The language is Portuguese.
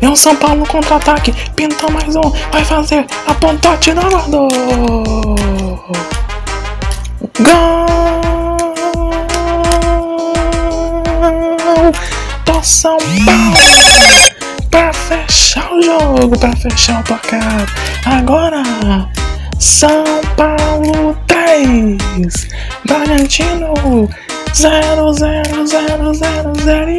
É o São Paulo contra-ataque. Pintou mais um. Vai fazer a ponta de guardou. Gol do São Paulo. Pra fechar o jogo, pra fechar o placar. Agora, São Paulo 3, Bragantino 0, 0, 0, 0, 0.